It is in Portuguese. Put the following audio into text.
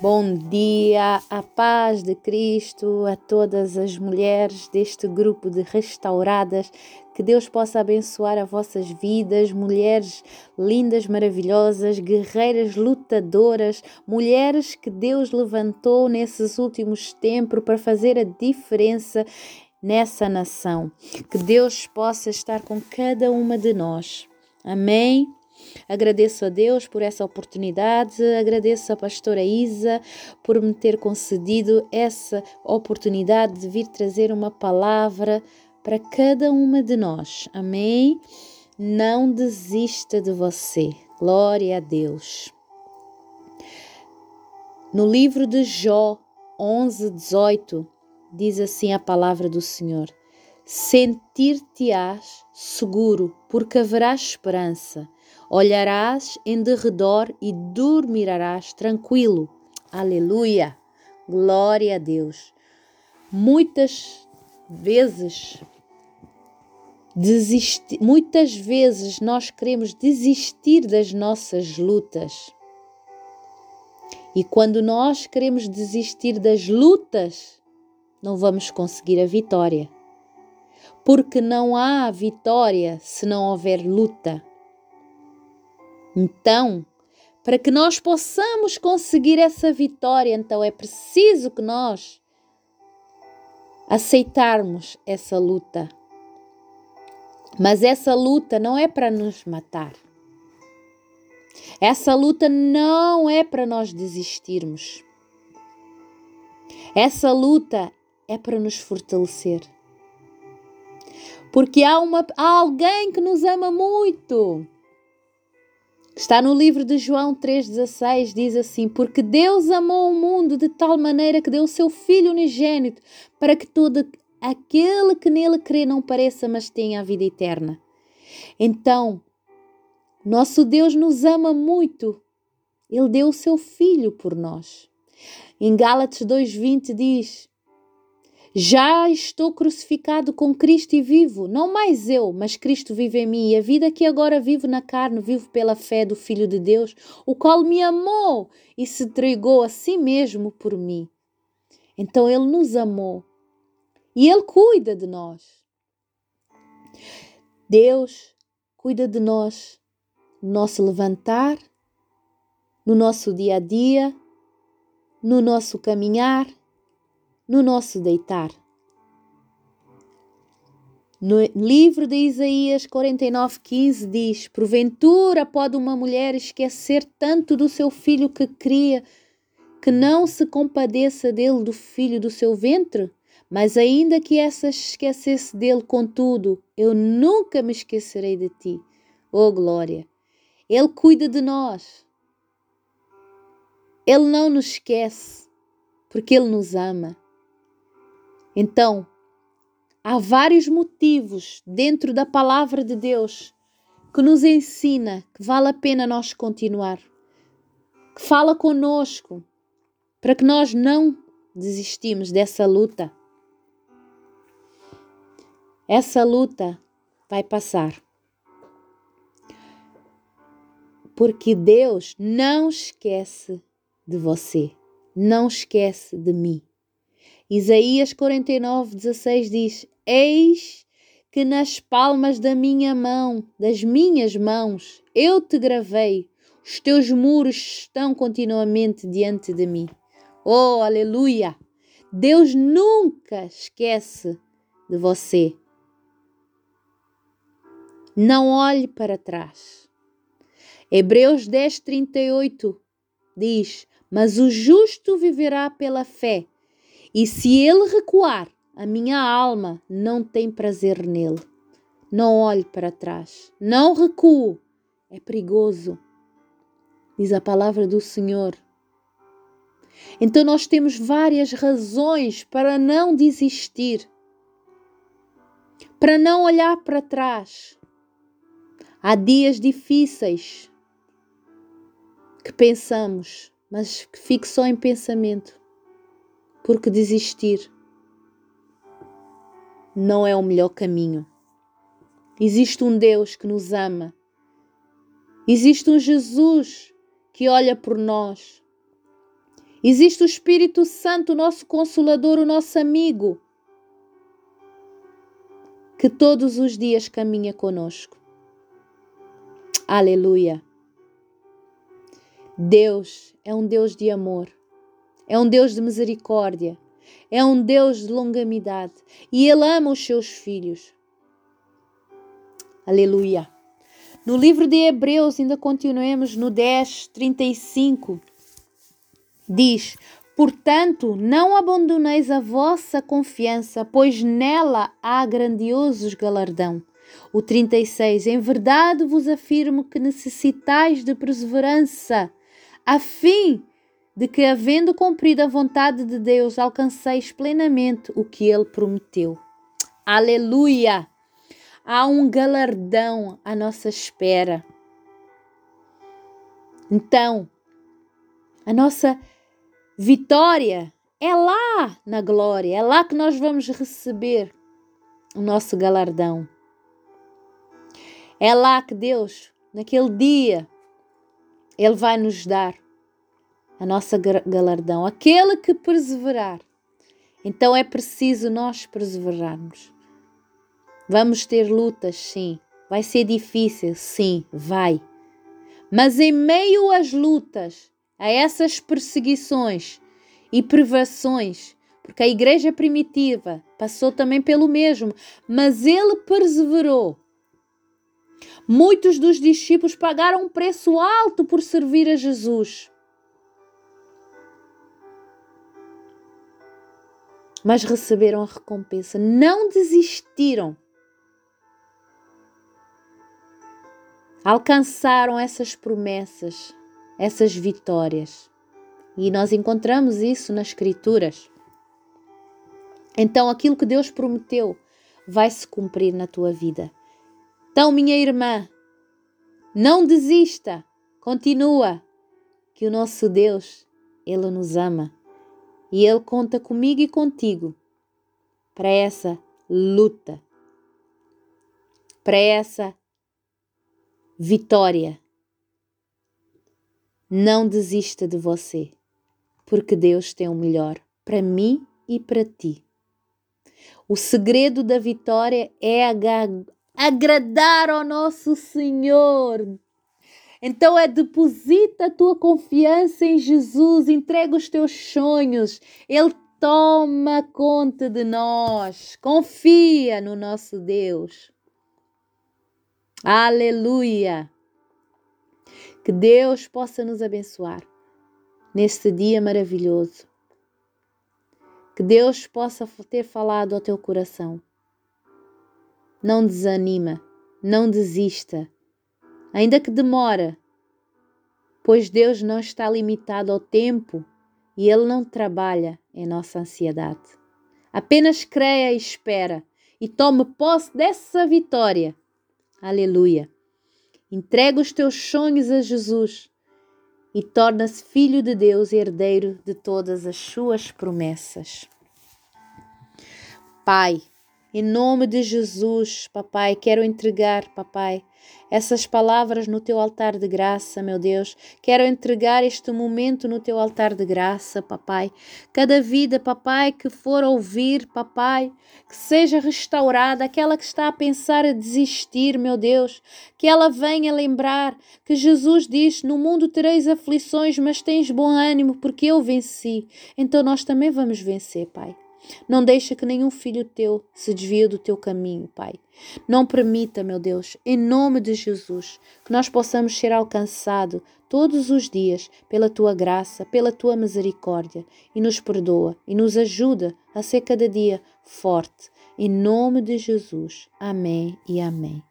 Bom dia, a paz de Cristo a todas as mulheres deste grupo de restauradas. Que Deus possa abençoar as vossas vidas, mulheres lindas, maravilhosas, guerreiras, lutadoras, mulheres que Deus levantou nesses últimos tempos para fazer a diferença nessa nação. Que Deus possa estar com cada uma de nós. Amém. Agradeço a Deus por essa oportunidade, agradeço a pastora Isa por me ter concedido essa oportunidade de vir trazer uma palavra para cada uma de nós. Amém? Não desista de você. Glória a Deus. No livro de Jó 11, 18, diz assim a palavra do Senhor: Sentir-te-ás seguro, porque haverá esperança Olharás em derredor e dormirás tranquilo. Aleluia! Glória a Deus. Muitas vezes muitas vezes nós queremos desistir das nossas lutas. E quando nós queremos desistir das lutas, não vamos conseguir a vitória. Porque não há vitória se não houver luta. Então, para que nós possamos conseguir essa vitória, então é preciso que nós aceitarmos essa luta. Mas essa luta não é para nos matar. Essa luta não é para nós desistirmos. Essa luta é para nos fortalecer. Porque há, uma, há alguém que nos ama muito Está no livro de João 3,16, diz assim: Porque Deus amou o mundo de tal maneira que deu o seu Filho unigênito, para que todo aquele que nele crê não pareça, mas tenha a vida eterna. Então, nosso Deus nos ama muito. Ele deu o seu Filho por nós. Em Gálatas 2,20 diz: já estou crucificado com Cristo e vivo, não mais eu, mas Cristo vive em mim. E a vida que agora vivo na carne, vivo pela fé do Filho de Deus, o qual me amou e se entregou a si mesmo por mim. Então Ele nos amou e Ele cuida de nós. Deus cuida de nós no nosso levantar, no nosso dia a dia, no nosso caminhar no nosso deitar. No livro de Isaías 49,15 diz: Porventura pode uma mulher esquecer tanto do seu filho que cria, que não se compadeça dele do filho do seu ventre? Mas ainda que essa esquecesse dele, contudo, eu nunca me esquecerei de ti. Oh glória! Ele cuida de nós. Ele não nos esquece, porque ele nos ama. Então, há vários motivos dentro da palavra de Deus que nos ensina que vale a pena nós continuar, que fala conosco para que nós não desistimos dessa luta. Essa luta vai passar. Porque Deus não esquece de você, não esquece de mim. Isaías 49, 16 diz: Eis que nas palmas da minha mão, das minhas mãos, eu te gravei, os teus muros estão continuamente diante de mim. Oh, aleluia! Deus nunca esquece de você. Não olhe para trás. Hebreus 10, 38 diz: Mas o justo viverá pela fé. E se ele recuar, a minha alma não tem prazer nele. Não olhe para trás, não recue, é perigoso, diz a palavra do Senhor. Então nós temos várias razões para não desistir, para não olhar para trás. Há dias difíceis que pensamos, mas que fique só em pensamento porque desistir não é o melhor caminho. Existe um Deus que nos ama. Existe um Jesus que olha por nós Existe o Espírito Santo, o nosso consolador, o nosso amigo, que todos os dias caminha conosco. Aleluia. Deus é um Deus de amor, é um Deus de misericórdia, é um Deus de longanimidade e Ele ama os seus filhos. Aleluia. No livro de Hebreus, ainda continuemos no 10, 35, diz: Portanto, não abandoneis a vossa confiança, pois nela há grandiosos galardão. O 36, em verdade vos afirmo que necessitais de perseverança a fim de que, havendo cumprido a vontade de Deus, alcanceis plenamente o que ele prometeu. Aleluia! Há um galardão à nossa espera. Então, a nossa vitória é lá na glória, é lá que nós vamos receber o nosso galardão. É lá que Deus, naquele dia, ele vai nos dar a nossa galardão, aquele que perseverar. Então é preciso nós perseverarmos. Vamos ter lutas, sim. Vai ser difícil, sim, vai. Mas em meio às lutas, a essas perseguições e privações, porque a igreja primitiva passou também pelo mesmo, mas ele perseverou. Muitos dos discípulos pagaram um preço alto por servir a Jesus. Mas receberam a recompensa, não desistiram. Alcançaram essas promessas, essas vitórias. E nós encontramos isso nas Escrituras. Então, aquilo que Deus prometeu vai se cumprir na tua vida. Então, minha irmã, não desista, continua, que o nosso Deus, Ele nos ama e Ele conta comigo e contigo para essa luta, para essa vitória. Não desista de você, porque Deus tem o melhor para mim e para ti. O segredo da vitória é agradar ao nosso Senhor. Então é deposita a tua confiança em Jesus, entrega os teus sonhos. Ele toma conta de nós. Confia no nosso Deus. Aleluia. Que Deus possa nos abençoar neste dia maravilhoso. Que Deus possa ter falado ao teu coração não desanima, não desista, ainda que demora, pois Deus não está limitado ao tempo e Ele não trabalha em nossa ansiedade. Apenas creia e espera e tome posse dessa vitória. Aleluia. Entrega os teus sonhos a Jesus e torna-se filho de Deus e herdeiro de todas as suas promessas. Pai, em nome de Jesus, papai, quero entregar, papai, essas palavras no teu altar de graça, meu Deus. Quero entregar este momento no teu altar de graça, papai. Cada vida, papai, que for ouvir, papai, que seja restaurada, aquela que está a pensar a desistir, meu Deus, que ela venha lembrar que Jesus diz: No mundo tereis aflições, mas tens bom ânimo, porque eu venci. Então nós também vamos vencer, Pai. Não deixa que nenhum filho teu se desvie do teu caminho, Pai. Não permita, meu Deus, em nome de Jesus, que nós possamos ser alcançados todos os dias pela tua graça, pela tua misericórdia, e nos perdoa e nos ajuda a ser cada dia forte. Em nome de Jesus. Amém e amém.